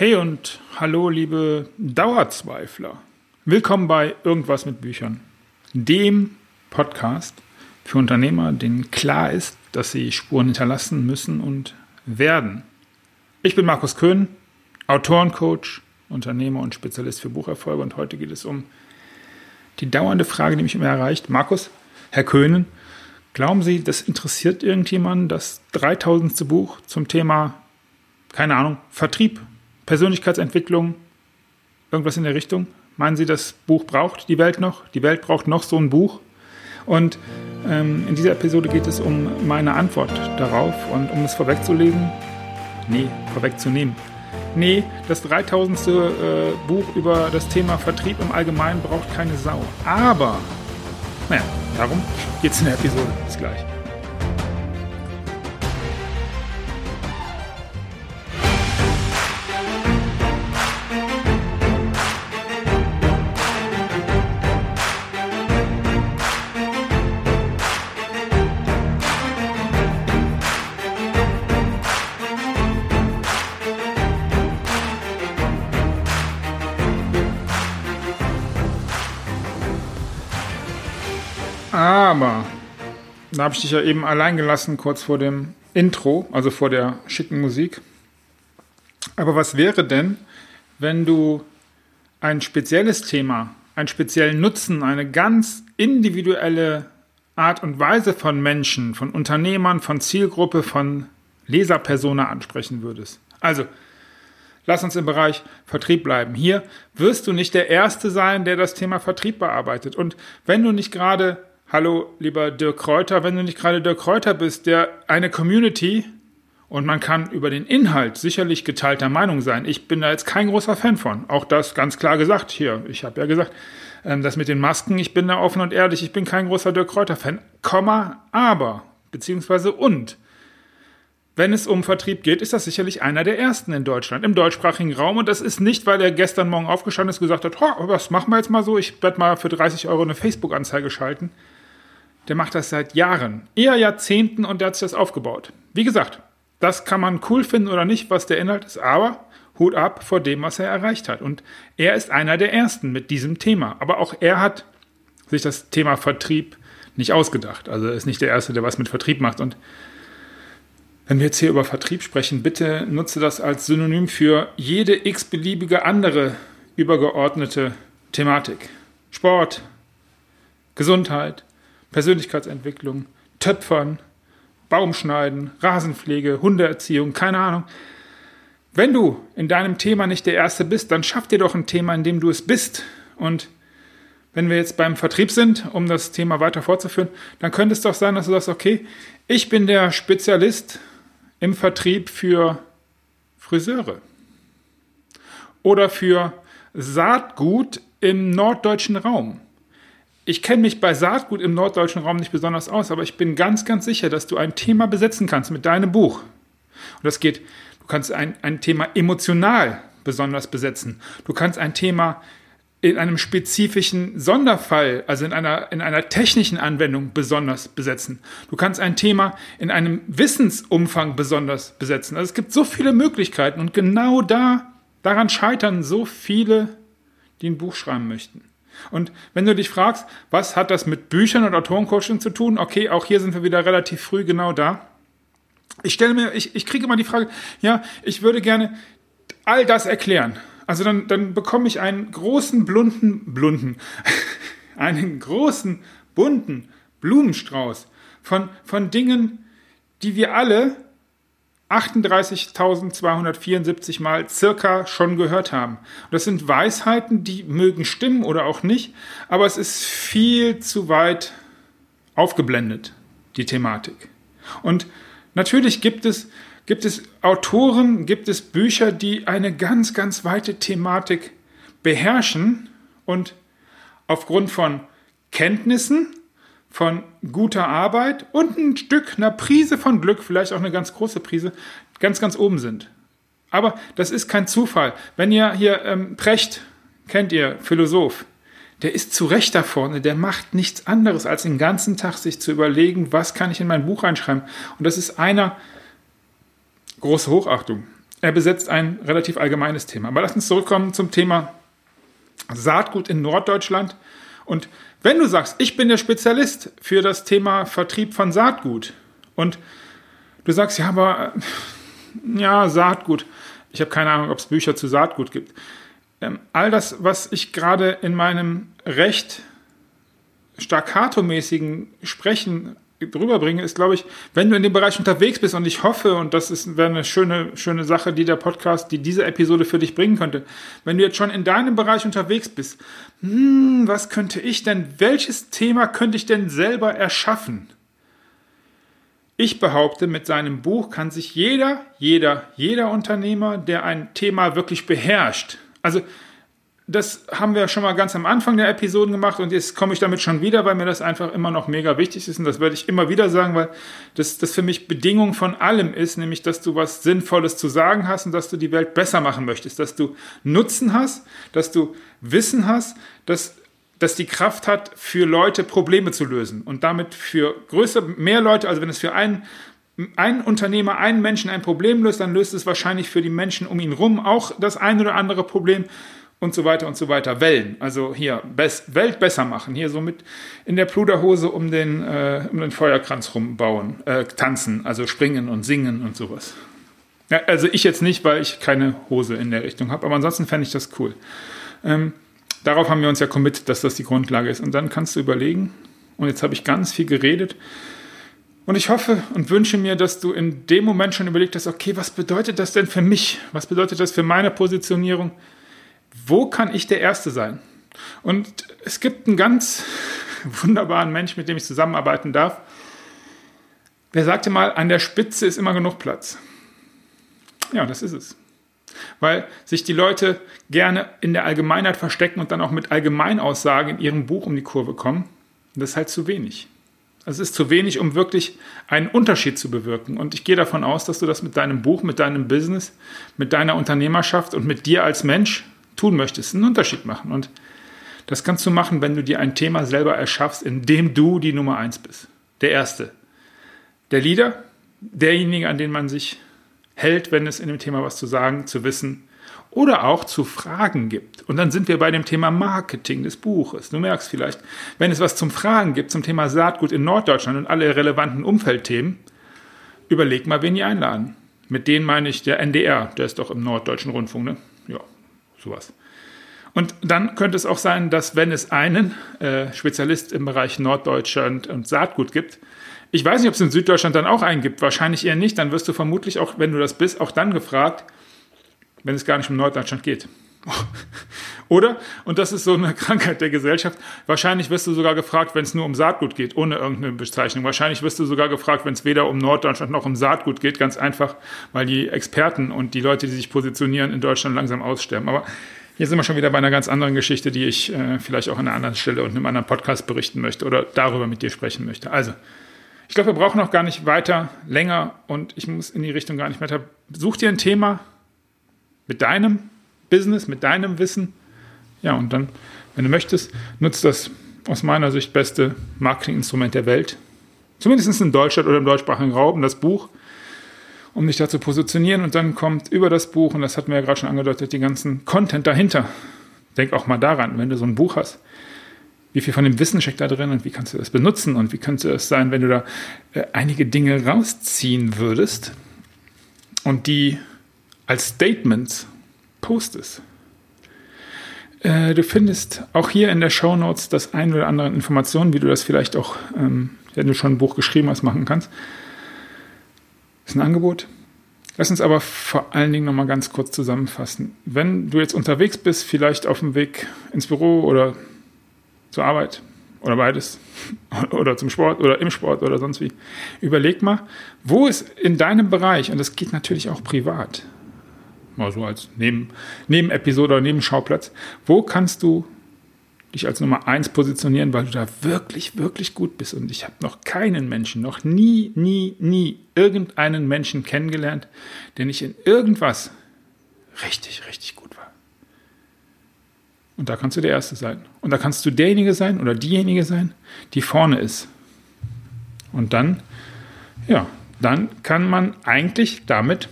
Hey und hallo, liebe Dauerzweifler. Willkommen bei Irgendwas mit Büchern, dem Podcast für Unternehmer, denen klar ist, dass sie Spuren hinterlassen müssen und werden. Ich bin Markus Köhn, Autorencoach, Unternehmer und Spezialist für Bucherfolge und heute geht es um die dauernde Frage, die mich immer erreicht. Markus, Herr Köhnen, glauben Sie, das interessiert irgendjemanden, das 3000. Buch zum Thema, keine Ahnung, Vertrieb, Persönlichkeitsentwicklung, irgendwas in der Richtung? Meinen Sie, das Buch braucht die Welt noch? Die Welt braucht noch so ein Buch? Und ähm, in dieser Episode geht es um meine Antwort darauf und um es vorwegzulegen, nee, vorwegzunehmen. Nee, das 3000. Äh, Buch über das Thema Vertrieb im Allgemeinen braucht keine Sau. Aber, naja, darum geht es in der Episode. Bis gleich. Aber da habe ich dich ja eben allein gelassen, kurz vor dem Intro, also vor der schicken Musik. Aber was wäre denn, wenn du ein spezielles Thema, einen speziellen Nutzen, eine ganz individuelle Art und Weise von Menschen, von Unternehmern, von Zielgruppe, von Leserpersona ansprechen würdest? Also, lass uns im Bereich Vertrieb bleiben. Hier wirst du nicht der Erste sein, der das Thema Vertrieb bearbeitet. Und wenn du nicht gerade hallo lieber Dirk Kräuter, wenn du nicht gerade Dirk Kräuter bist, der eine Community und man kann über den Inhalt sicherlich geteilter Meinung sein. Ich bin da jetzt kein großer Fan von. Auch das ganz klar gesagt hier. Ich habe ja gesagt, ähm, das mit den Masken, ich bin da offen und ehrlich, ich bin kein großer Dirk Kräuter-Fan. Komma, aber, beziehungsweise und. Wenn es um Vertrieb geht, ist das sicherlich einer der ersten in Deutschland, im deutschsprachigen Raum. Und das ist nicht, weil er gestern Morgen aufgestanden ist und gesagt hat, was machen wir jetzt mal so? Ich werde mal für 30 Euro eine Facebook-Anzeige schalten der macht das seit Jahren, eher Jahrzehnten und der hat sich das aufgebaut. Wie gesagt, das kann man cool finden oder nicht, was der Inhalt ist, aber Hut ab vor dem, was er erreicht hat. Und er ist einer der Ersten mit diesem Thema. Aber auch er hat sich das Thema Vertrieb nicht ausgedacht. Also er ist nicht der Erste, der was mit Vertrieb macht. Und wenn wir jetzt hier über Vertrieb sprechen, bitte nutze das als Synonym für jede x-beliebige andere übergeordnete Thematik. Sport, Gesundheit, Persönlichkeitsentwicklung, Töpfern, Baumschneiden, Rasenpflege, Hundeerziehung, keine Ahnung. Wenn du in deinem Thema nicht der Erste bist, dann schaff dir doch ein Thema, in dem du es bist. Und wenn wir jetzt beim Vertrieb sind, um das Thema weiter fortzuführen, dann könnte es doch sein, dass du sagst, okay, ich bin der Spezialist im Vertrieb für Friseure oder für Saatgut im norddeutschen Raum ich kenne mich bei Saatgut im norddeutschen Raum nicht besonders aus, aber ich bin ganz, ganz sicher, dass du ein Thema besetzen kannst mit deinem Buch. Und das geht, du kannst ein, ein Thema emotional besonders besetzen. Du kannst ein Thema in einem spezifischen Sonderfall, also in einer, in einer technischen Anwendung besonders besetzen. Du kannst ein Thema in einem Wissensumfang besonders besetzen. Also es gibt so viele Möglichkeiten und genau da, daran scheitern so viele, die ein Buch schreiben möchten. Und wenn du dich fragst, was hat das mit Büchern und Autorencoaching zu tun? Okay, auch hier sind wir wieder relativ früh genau da. Ich stelle mir, ich, ich kriege immer die Frage, ja, ich würde gerne all das erklären. Also dann, dann bekomme ich einen großen, blunden, blunden, einen großen, bunten Blumenstrauß von, von Dingen, die wir alle 38.274 Mal circa schon gehört haben. Das sind Weisheiten, die mögen stimmen oder auch nicht, aber es ist viel zu weit aufgeblendet, die Thematik. Und natürlich gibt es, gibt es Autoren, gibt es Bücher, die eine ganz, ganz weite Thematik beherrschen und aufgrund von Kenntnissen von guter Arbeit und ein Stück, einer Prise von Glück, vielleicht auch eine ganz große Prise, ganz, ganz oben sind. Aber das ist kein Zufall. Wenn ihr hier ähm, Precht, kennt ihr, Philosoph, der ist zu Recht da vorne, der macht nichts anderes, als den ganzen Tag sich zu überlegen, was kann ich in mein Buch reinschreiben. Und das ist einer, große Hochachtung, er besetzt ein relativ allgemeines Thema. Aber lass uns zurückkommen zum Thema Saatgut in Norddeutschland. Und wenn du sagst, ich bin der Spezialist für das Thema Vertrieb von Saatgut und du sagst, ja, aber ja, Saatgut, ich habe keine Ahnung, ob es Bücher zu Saatgut gibt. Ähm, all das, was ich gerade in meinem recht staccato-mäßigen Sprechen drüber bringe, ist, glaube ich, wenn du in dem Bereich unterwegs bist und ich hoffe, und das ist, wäre eine schöne, schöne Sache, die der Podcast, die diese Episode für dich bringen könnte, wenn du jetzt schon in deinem Bereich unterwegs bist, hm, was könnte ich denn, welches Thema könnte ich denn selber erschaffen? Ich behaupte, mit seinem Buch kann sich jeder, jeder, jeder Unternehmer, der ein Thema wirklich beherrscht, also das haben wir schon mal ganz am Anfang der Episoden gemacht und jetzt komme ich damit schon wieder, weil mir das einfach immer noch mega wichtig ist und das werde ich immer wieder sagen, weil das, das für mich Bedingung von allem ist, nämlich dass du was Sinnvolles zu sagen hast und dass du die Welt besser machen möchtest, dass du Nutzen hast, dass du Wissen hast, dass das die Kraft hat, für Leute Probleme zu lösen und damit für größer, mehr Leute, also wenn es für einen ein Unternehmer, einen Menschen ein Problem löst, dann löst es wahrscheinlich für die Menschen um ihn rum auch das ein oder andere Problem und so weiter und so weiter. Wellen, also hier Welt besser machen, hier so mit in der Pluderhose um den, äh, um den Feuerkranz rumbauen, äh, tanzen, also springen und singen und sowas. Ja, also ich jetzt nicht, weil ich keine Hose in der Richtung habe, aber ansonsten fände ich das cool. Ähm, darauf haben wir uns ja committed, dass das die Grundlage ist. Und dann kannst du überlegen, und jetzt habe ich ganz viel geredet, und ich hoffe und wünsche mir, dass du in dem Moment schon überlegt hast, okay, was bedeutet das denn für mich? Was bedeutet das für meine Positionierung? Wo kann ich der Erste sein? Und es gibt einen ganz wunderbaren Mensch, mit dem ich zusammenarbeiten darf. Der sagte mal, an der Spitze ist immer genug Platz. Ja, das ist es. Weil sich die Leute gerne in der Allgemeinheit verstecken und dann auch mit Allgemeinaussagen in ihrem Buch um die Kurve kommen. das ist halt zu wenig. Also es ist zu wenig, um wirklich einen Unterschied zu bewirken. Und ich gehe davon aus, dass du das mit deinem Buch, mit deinem Business, mit deiner Unternehmerschaft und mit dir als Mensch tun möchtest, einen Unterschied machen. Und das kannst du machen, wenn du dir ein Thema selber erschaffst, in dem du die Nummer eins bist. Der Erste. Der Leader, derjenige, an den man sich hält, wenn es in dem Thema was zu sagen, zu wissen oder auch zu Fragen gibt. Und dann sind wir bei dem Thema Marketing des Buches. Du merkst vielleicht, wenn es was zum Fragen gibt zum Thema Saatgut in Norddeutschland und alle relevanten Umfeldthemen, überleg mal, wen ihr einladen. Mit denen meine ich der NDR, der ist doch im Norddeutschen Rundfunk, ne? Sowas. Und dann könnte es auch sein, dass wenn es einen äh, Spezialist im Bereich Norddeutschland und Saatgut gibt, ich weiß nicht, ob es in Süddeutschland dann auch einen gibt, wahrscheinlich eher nicht, dann wirst du vermutlich auch, wenn du das bist, auch dann gefragt, wenn es gar nicht um Norddeutschland geht. Oder, und das ist so eine Krankheit der Gesellschaft, wahrscheinlich wirst du sogar gefragt, wenn es nur um Saatgut geht, ohne irgendeine Bezeichnung. Wahrscheinlich wirst du sogar gefragt, wenn es weder um Norddeutschland noch um Saatgut geht, ganz einfach, weil die Experten und die Leute, die sich positionieren, in Deutschland langsam aussterben. Aber hier sind wir schon wieder bei einer ganz anderen Geschichte, die ich äh, vielleicht auch an einer anderen Stelle und in einem anderen Podcast berichten möchte oder darüber mit dir sprechen möchte. Also, ich glaube, wir brauchen auch gar nicht weiter, länger und ich muss in die Richtung gar nicht weiter. Such dir ein Thema mit deinem Business, mit deinem Wissen. Ja, und dann, wenn du möchtest, nutzt das aus meiner Sicht beste Marketinginstrument der Welt. Zumindest in Deutschland oder im deutschsprachigen Raum, das Buch, um dich da zu positionieren. Und dann kommt über das Buch, und das hatten wir ja gerade schon angedeutet, die ganzen Content dahinter. Denk auch mal daran, wenn du so ein Buch hast. Wie viel von dem Wissen steckt da drin und wie kannst du das benutzen und wie könnte es sein, wenn du da äh, einige Dinge rausziehen würdest und die als Statements postest. Äh, du findest auch hier in der Show Notes das ein oder andere Informationen, wie du das vielleicht auch, ähm, wenn du schon ein Buch geschrieben hast, machen kannst. Das ist ein Angebot. Lass uns aber vor allen Dingen nochmal ganz kurz zusammenfassen. Wenn du jetzt unterwegs bist, vielleicht auf dem Weg ins Büro oder zur Arbeit oder beides oder zum Sport oder im Sport oder sonst wie, überleg mal, wo ist in deinem Bereich, und das geht natürlich auch privat, mal so als Neben, Nebenepisode oder Nebenschauplatz, wo kannst du dich als Nummer eins positionieren, weil du da wirklich, wirklich gut bist. Und ich habe noch keinen Menschen, noch nie, nie, nie irgendeinen Menschen kennengelernt, der nicht in irgendwas richtig, richtig gut war. Und da kannst du der Erste sein. Und da kannst du derjenige sein oder diejenige sein, die vorne ist. Und dann, ja, dann kann man eigentlich damit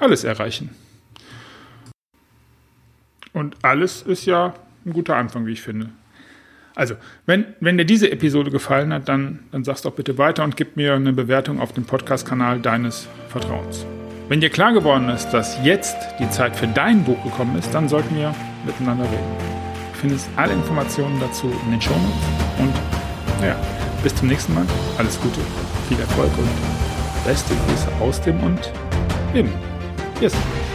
alles erreichen. Und alles ist ja ein guter Anfang, wie ich finde. Also, wenn, wenn dir diese Episode gefallen hat, dann, dann sag's doch bitte weiter und gib mir eine Bewertung auf dem Podcast-Kanal deines Vertrauens. Wenn dir klar geworden ist, dass jetzt die Zeit für dein Buch gekommen ist, dann sollten wir miteinander reden. Du findest alle Informationen dazu in den Shownotes und naja, bis zum nächsten Mal. Alles Gute, viel Erfolg und beste Grüße aus dem und im Yes.